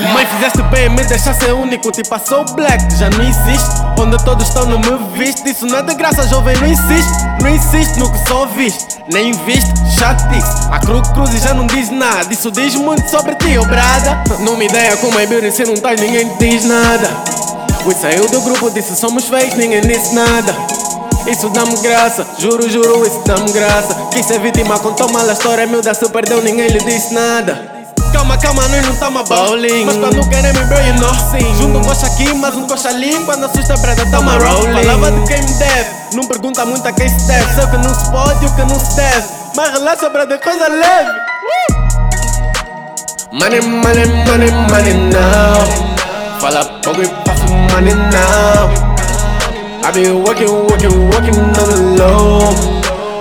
Mãe, fizeste bem me deixar ser único, tipo sou black, já não existe. Onde todos estão, não me viste. Isso não é de graça, jovem, não insiste. Não insiste no que só viste, nem viste, disse. A Cruz Cruz já não diz nada, isso diz muito sobre ti, obrada. Numa ideia com my beauty, se não estás, ninguém diz nada. We saiu do grupo, disse somos fakes, ninguém disse nada. Isso dá-me graça, juro, juro, isso dá-me graça. Quis ser vítima, contou mal a história, miúda se perdeu, ninguém lhe disse nada. Calma, calma, nós não tamo bowling Mas quando querem me bro, you know. Sim. Junto um coxa aqui, mas um coxa ali Quando assusta preta, tamo rolling. Falava de quem me deve Não pergunta muito a quem se deve. Sei o que não se pode e o que não se deve. Mas relaxa, brother, coisa leve. Money, money, money, money now. Fala pouco e faço money now. I be working, working, working on the low.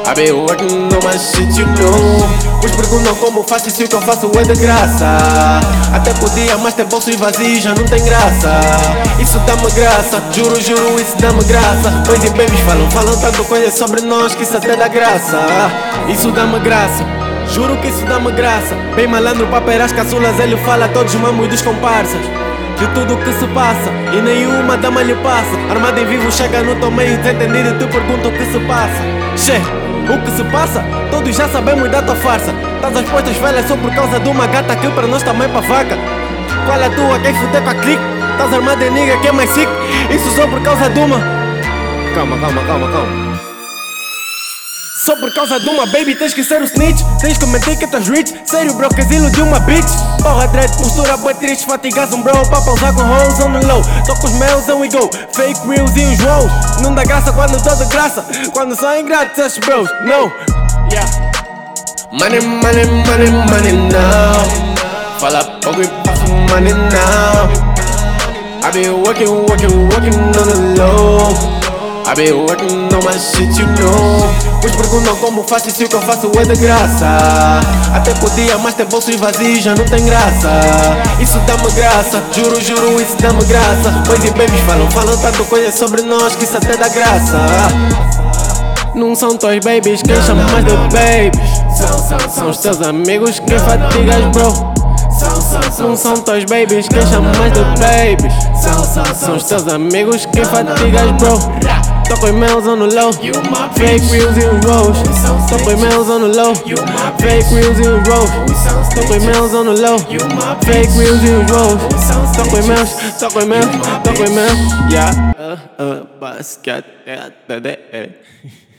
I be working on my shit, you know. Os perguntam como faço isso que eu faço é de graça. Até podia, mas ter bolsos vazios já não tem graça. Isso dá-me graça, juro, juro, isso dá-me graça. Boys e babies falam, falam tanto coisa sobre nós que isso até dá graça. Isso dá-me graça. Juro que isso dá-me graça. Bem malandro, paperas caçulas, ele fala a todos os mamos dos comparsas de tudo que se passa E nenhuma dama lhe passa Armada em vivo chega no teu meio E te pergunta o que se passa Che, o que se passa? Todos já sabemos da tua farsa às portas velhas só por causa de uma gata Que para nós também pra vaca Qual é a tua? Quem fuder com a clique? Estás armada em nigga que é mais sick Isso só por causa de uma Calma, calma, calma, calma só por causa de uma baby tens que ser o snitch. Tens que mentir que estás rich. Sério bro, que de uma bitch. Porra dread, postura boa triste. Fatigas um bro pra pausar com hoes on the low. Tô com os meus and we go Fake reels e os woes Não dá graça quando dou de graça. Quando são ingratos esses bros. No. Yeah. Money, money, money, money now. Fala pouco e passo money now. I be working, working, working on the low. I be working on my shit, you know. Pois perguntam como faço isso que eu faço é de graça. Até podia, mas ter bolsos vazios já não tem graça. Isso dá-me graça, juro, juro, isso dá-me graça. Boys e babies falam, falam tanto coisa sobre nós que isso até dá graça. Não são teus babies, quem chama mais de babies? São os teus amigos que fatigas, bro. Não são teus babies, quem chama mais de babies? São os teus amigos que fatigas, bro. Tô com e-mails on the low. Fake reels e os rolls. Tô com e-mails on the low. Fake reels e os rolls. Tô com e-mails on the low. Fake reels e os rolls. Tô com e-mails, tô com e-mails, tô com e-mails. Yeah, uh, uh, basket, yeah,